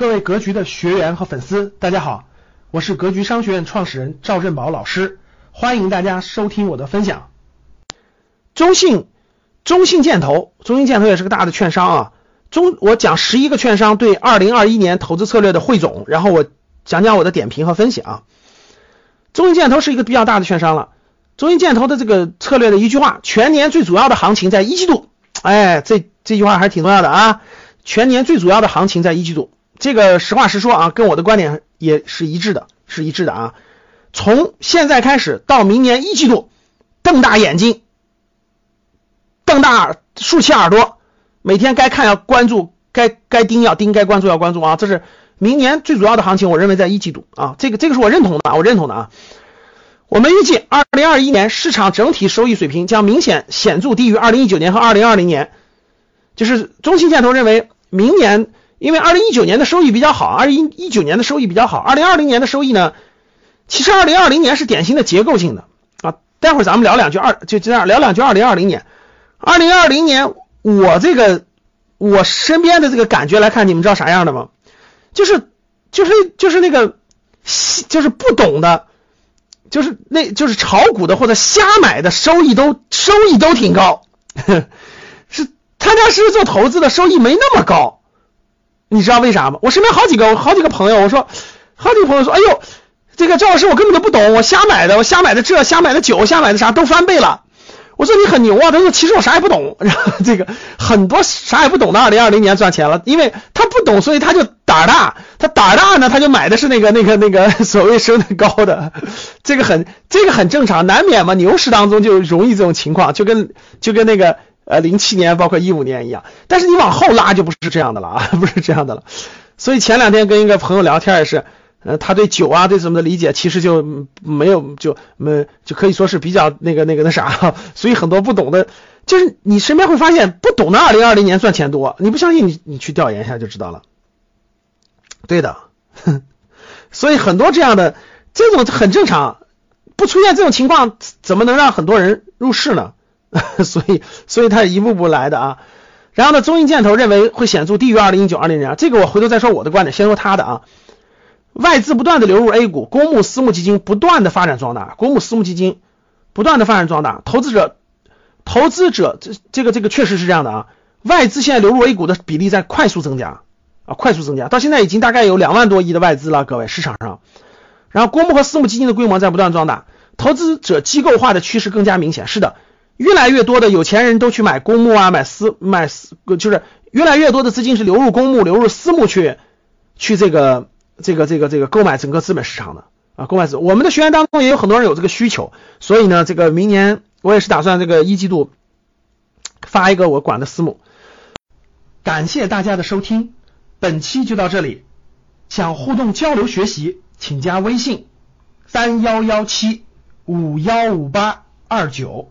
各位格局的学员和粉丝，大家好，我是格局商学院创始人赵振宝老师，欢迎大家收听我的分享。中信，中信建投，中信建投也是个大的券商啊。中，我讲十一个券商对二零二一年投资策略的汇总，然后我讲讲我的点评和分析啊。中信建投是一个比较大的券商了。中信建投的这个策略的一句话，全年最主要的行情在一季度。哎，这这句话还是挺重要的啊。全年最主要的行情在一季度，这个实话实说啊，跟我的观点也是一致的，是一致的啊。从现在开始到明年一季度，瞪大眼睛，瞪大竖起耳朵，每天该看要关注，该该盯要盯，该关注要关注啊。这是明年最主要的行情，我认为在一季度啊，这个这个是我认同的，啊我认同的啊。我们预计二零二一年市场整体收益水平将明显显著低于二零一九年和二零二零年。就是中信建投认为，明年因为二零一九年的收益比较好，二零一九年的收益比较好，二零二零年的收益呢，其实二零二零年是典型的结构性的啊。待会儿咱们聊两句二，就这样聊两句二零二零年。二零二零年我这个我身边的这个感觉来看，你们知道啥样的吗？就是就是就是那个就是不懂的，就是那就是炒股的或者瞎买的收益都收益都挺高。他家是做投资的，收益没那么高，你知道为啥吗？我身边好几个好几个朋友，我说好几个朋友说，哎呦，这个赵老师我根本就不懂，我瞎买的，我瞎买的这，瞎买的酒，瞎买的啥都翻倍了。我说你很牛啊，他说其实我啥也不懂，然后这个很多啥也不懂的，二零二零年赚钱了，因为他不懂，所以他就胆大，他胆大呢，他就买的是那个那个那个 所谓升的高的，这个很这个很正常，难免嘛，牛市当中就容易这种情况，就跟就跟那个。呃，零七年包括一五年一样，但是你往后拉就不是这样的了啊，不是这样的了。所以前两天跟一个朋友聊天也是，呃，他对酒啊对什么的理解其实就没有就没就可以说是比较那个那个那啥，所以很多不懂的，就是你身边会发现不懂的二零二零年赚钱多，你不相信你你去调研一下就知道了。对的，所以很多这样的这种很正常，不出现这种情况怎么能让很多人入市呢？所以，所以它一步步来的啊。然后呢，中信建投认为会显著低于二零一九、二零年。这个我回头再说我的观点，先说他的啊。外资不断的流入 A 股，公募私募基金不断的发展壮大，公募私募基金不断的发展壮大，投资者，投资者这这个这个确实是这样的啊。外资现在流入 A 股的比例在快速增加啊，快速增加，到现在已经大概有两万多亿的外资了，各位市场上。然后公募和私募基金的规模在不断壮大，投资者机构化的趋势更加明显。是的。越来越多的有钱人都去买公募啊，买私买私，就是越来越多的资金是流入公募、流入私募去去这个这个这个这个购买整个资本市场的啊，购买资。我们的学员当中也有很多人有这个需求，所以呢，这个明年我也是打算这个一季度发一个我管的私募。感谢大家的收听，本期就到这里。想互动交流学习，请加微信三幺幺七五幺五八二九。